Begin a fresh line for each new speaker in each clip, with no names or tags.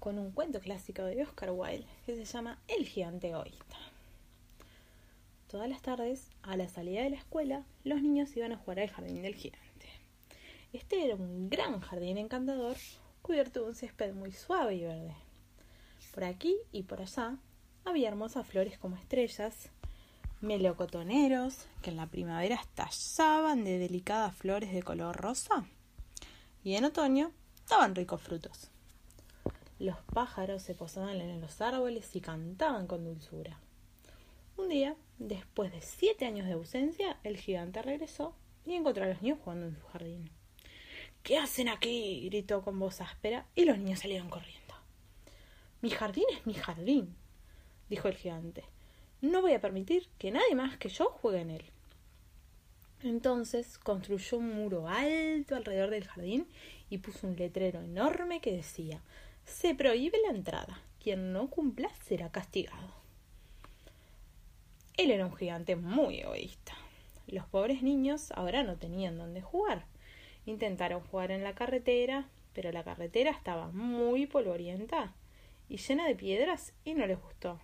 Con un cuento clásico de Oscar Wilde que se llama El gigante egoísta. Todas las tardes, a la salida de la escuela, los niños iban a jugar al jardín del gigante. Este era un gran jardín encantador cubierto de un césped muy suave y verde. Por aquí y por allá había hermosas flores como estrellas, melocotoneros que en la primavera estallaban de delicadas flores de color rosa y en otoño daban ricos frutos. Los pájaros se posaban en los árboles y cantaban con dulzura. Un día, después de siete años de ausencia, el gigante regresó y encontró a los niños jugando en su jardín. ¿Qué hacen aquí? gritó con voz áspera y los niños salieron corriendo. Mi jardín es mi jardín, dijo el gigante. No voy a permitir que nadie más que yo juegue en él. Entonces construyó un muro alto alrededor del jardín y puso un letrero enorme que decía Se prohíbe la entrada. Quien no cumpla será castigado. Él era un gigante muy egoísta. Los pobres niños ahora no tenían dónde jugar. Intentaron jugar en la carretera, pero la carretera estaba muy polvorienta y llena de piedras y no les gustó.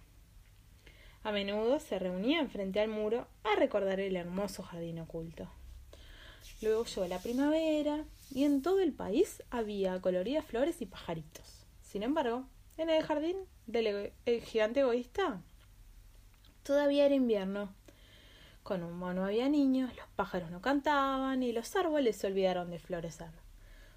A menudo se reunían frente al muro a recordar el hermoso jardín oculto. Luego llegó la primavera y en todo el país había coloridas flores y pajaritos. Sin embargo, en el jardín del el gigante egoísta todavía era invierno. Con un mono había niños, los pájaros no cantaban y los árboles se olvidaron de florecer.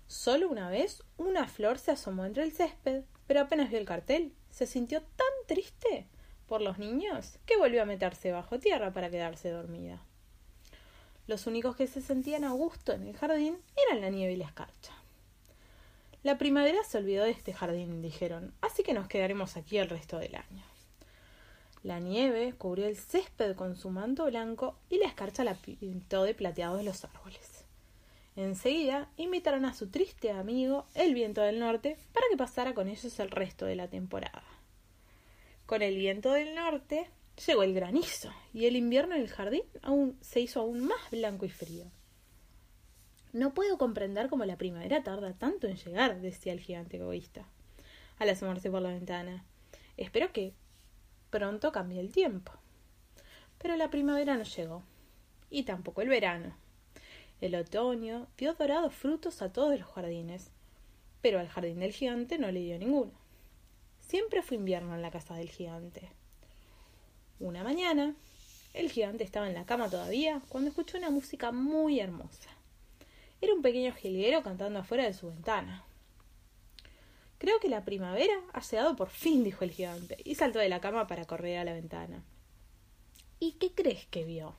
Solo una vez una flor se asomó entre el césped, pero apenas vio el cartel, se sintió tan triste por los niños que volvió a meterse bajo tierra para quedarse dormida. Los únicos que se sentían a gusto en el jardín eran la nieve y la escarcha. La primavera se olvidó de este jardín, dijeron, así que nos quedaremos aquí el resto del año. La nieve cubrió el césped con su manto blanco y la escarcha la pintó de plateado de los árboles. Enseguida invitaron a su triste amigo, el viento del norte, para que pasara con ellos el resto de la temporada. Con el viento del norte llegó el granizo y el invierno en el jardín aún se hizo aún más blanco y frío. No puedo comprender cómo la primavera tarda tanto en llegar, decía el gigante egoísta, al asomarse por la ventana. Espero que pronto cambie el tiempo. Pero la primavera no llegó, y tampoco el verano. El otoño dio dorados frutos a todos los jardines, pero al jardín del gigante no le dio ninguno. Siempre fue invierno en la casa del gigante. Una mañana, el gigante estaba en la cama todavía cuando escuchó una música muy hermosa. Era un pequeño jilguero cantando afuera de su ventana. Creo que la primavera ha llegado por fin, dijo el gigante, y saltó de la cama para correr a la ventana. ¿Y qué crees que vio?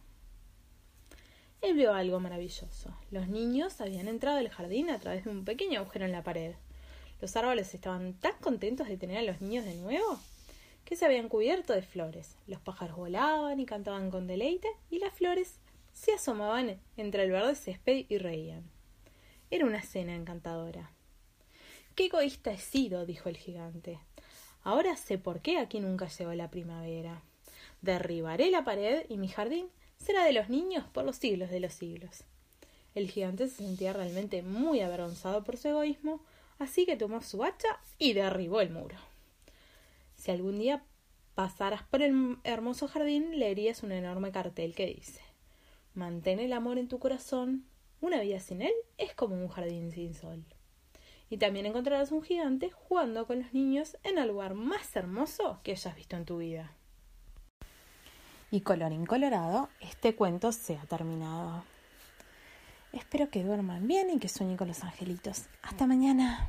Él vio algo maravilloso. Los niños habían entrado al jardín a través de un pequeño agujero en la pared. Los árboles estaban tan contentos de tener a los niños de nuevo que se habían cubierto de flores. Los pájaros volaban y cantaban con deleite y las flores se asomaban entre el verde césped y reían. Era una cena encantadora. Qué egoísta he sido, dijo el gigante. Ahora sé por qué aquí nunca llegó la primavera. Derribaré la pared y mi jardín será de los niños por los siglos de los siglos. El gigante se sentía realmente muy avergonzado por su egoísmo, así que tomó su hacha y derribó el muro. Si algún día pasaras por el hermoso jardín, leerías un enorme cartel que dice Mantén el amor en tu corazón, una vida sin él es como un jardín sin sol. Y también encontrarás un gigante jugando con los niños en el lugar más hermoso que hayas visto en tu vida. Y colorín colorado, este cuento se ha terminado. Espero que duerman bien y que sueñen con los angelitos. Hasta mañana.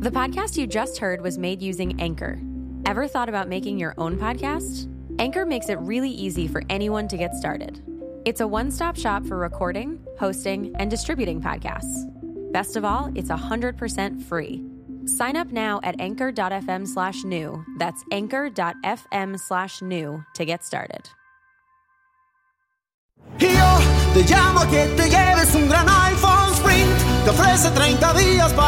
The podcast you just heard was made using Anchor. Ever thought about making your own podcast? Anchor makes it really easy for anyone to get started. It's a one stop shop for recording, hosting, and distributing podcasts. Best of all, it's 100% free. Sign up now at anchor.fm slash new. That's anchor.fm slash new to get started.
Te llamo que te lleves un gran iPhone Sprint. Te ofrece 30 días para.